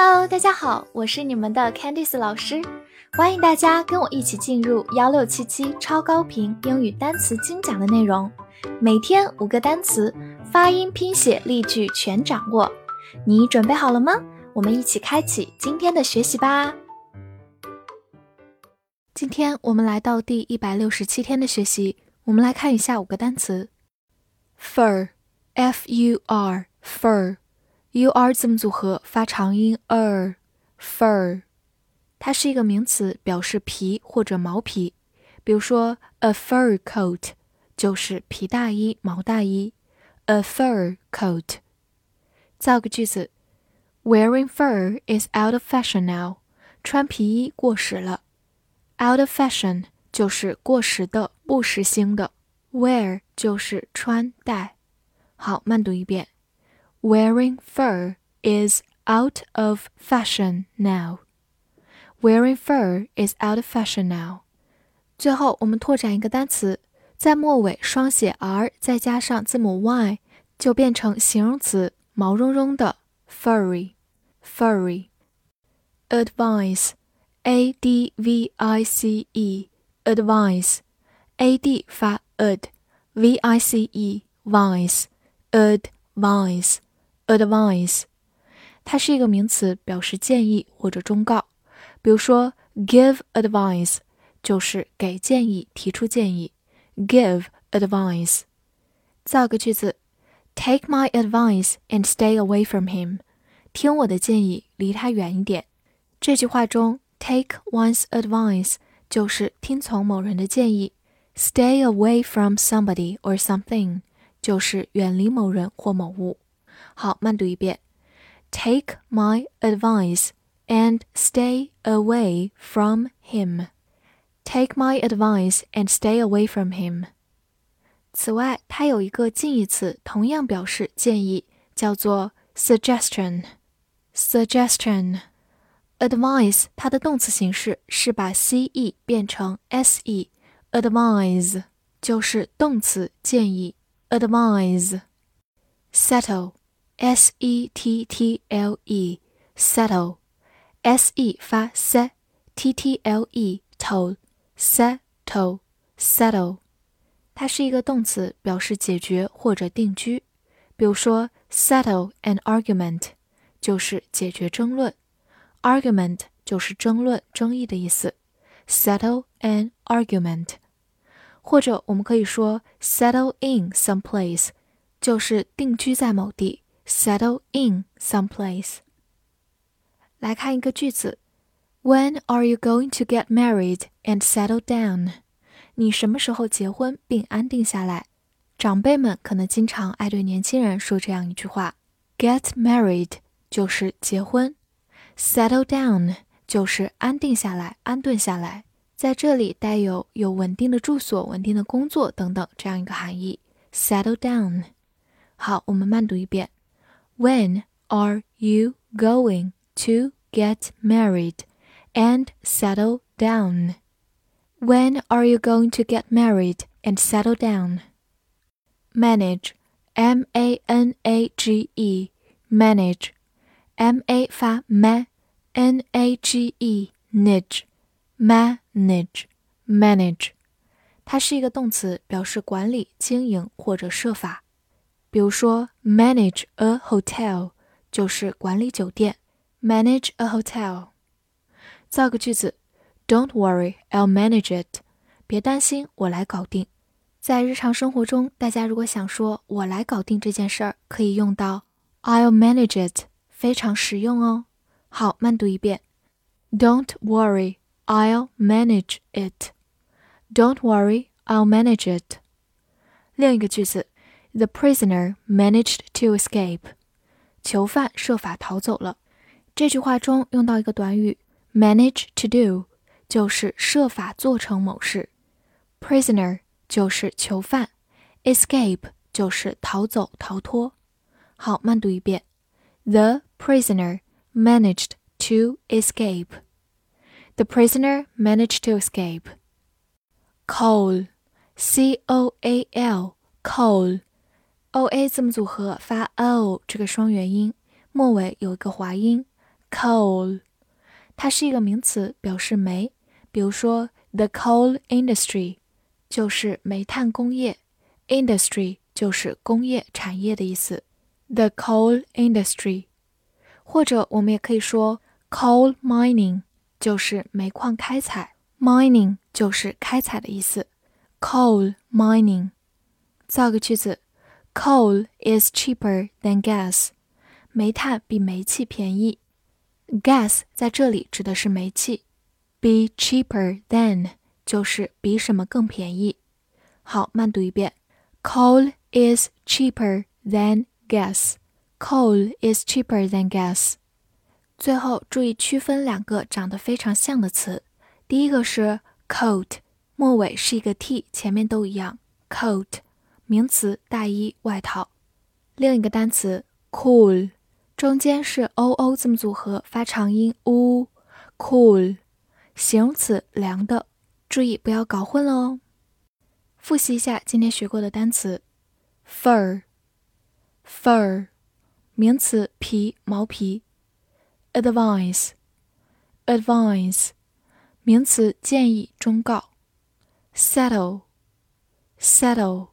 Hello，大家好，我是你们的 Candice 老师，欢迎大家跟我一起进入幺六七七超高频英语单词精讲的内容，每天五个单词，发音、拼写、例句全掌握，你准备好了吗？我们一起开启今天的学习吧。今天我们来到第一百六十七天的学习，我们来看一下五个单词：fur，f-u-r，fur U R。字母组合发长音 er，fur，它是一个名词，表示皮或者毛皮。比如说，a fur coat 就是皮大衣、毛大衣。a fur coat。造个句子：Wearing fur is out of fashion now。穿皮衣过时了。out of fashion 就是过时的、不时兴的。wear 就是穿戴。好，慢读一遍。Wearing fur is out of fashion now. Wearing fur is out of fashion now. 最后，我们拓展一个单词，在末尾双写 r 再加上字母 y，就变成形容词，毛茸茸的 furry。furry。advice。a d v i c e。advice。a d 发 ad，v i c e vice。 advice。它是一个名词，表示建议或者忠告。比如说，give advice 就是给建议、提出建议。Give advice，造个句子：Take my advice and stay away from him。听我的建议，离他远一点。这句话中，take one's advice 就是听从某人的建议，stay away from somebody or something 就是远离某人或某物。好，慢读一遍。Take my advice and stay away from him. Take my advice and stay away from him. 此外，它有一个近义词，同样表示建议，叫做 suggestion。suggestion。advise 它的动词形式是把 c e 变成 s e。advise 就是动词建议。advise。settle s e t t l e settle s e 发 s t t l e 头 settle settle，它是一个动词，表示解决或者定居。比如说，settle an argument 就是解决争论，argument 就是争论、争议的意思。settle an argument，或者我们可以说 settle in some place，就是定居在某地。 Settle in some place。来看一个句子：When are you going to get married and settle down？你什么时候结婚并安定下来？长辈们可能经常爱对年轻人说这样一句话：Get married 就是结婚，settle down 就是安定下来、安顿下来。在这里带有有稳定的住所、稳定的工作等等这样一个含义。settle down。好，我们慢读一遍。when are you going to get married and settle down? When are you going to get married and settle down? Manage, M A N A G E, manage, M A 发 ma, N A G E, nage, manage, manage，它是一个动词，表示管理、经营或者设法。 比如说，manage a hotel 就是管理酒店，manage a hotel。造个句子，Don't worry, I'll manage it。别担心，我来搞定。在日常生活中，大家如果想说“我来搞定这件事儿”，可以用到 I'll manage it，非常实用哦。好，慢读一遍，Don't worry, I'll manage it。Don't worry, I'll manage it。另一个句子。 The prisoner managed to escape. 囚犯设法逃走了。这句话中用到一个短语 manage to do，就是设法做成某事。Prisoner 就是囚犯，escape 就是逃走、逃脱。好，慢读一遍。The prisoner managed to escape. The prisoner managed to escape. Coal, C O A L, coal. O a 字母组合发 o 这个双元音，末尾有一个滑音 coal，它是一个名词，表示煤。比如说，the coal industry 就是煤炭工业，industry 就是工业产业的意思。the coal industry，或者我们也可以说 coal mining，就是煤矿开采，mining 就是开采的意思。coal mining，造个句子 ：Coal is cheaper than gas。煤炭比煤气便宜。Gas 在这里指的是煤气。Be cheaper than 就是比什么更便宜。好，慢读一遍。Coal is cheaper than gas. Coal is cheaper than gas. 最后注意区分两个长得非常像的词。第一个是 coat，末尾是一个 t，前面都一样。coat 名词，大衣、外套。另一个单词 cool，中间是 o o 字母组合，发长音 u。cool 形容词凉的，注意不要搞混了哦。复习一下今天学过的单词：fur，fur，名词皮毛皮；advise，advise，名词建议忠告；settle，settle，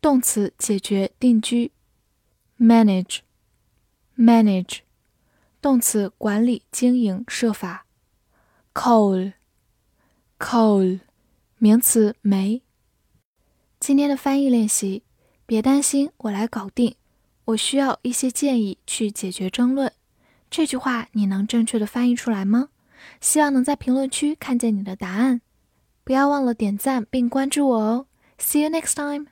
动词解决定居；manage，manage，动词管理经营设法。coal，coal，名词煤。今天的翻译练习，别担心，我来搞定。我需要一些建议去解决争论。这句话你能正确的翻译出来吗？希望能在评论区看见你的答案。不要忘了点赞并关注我哦。See you next time.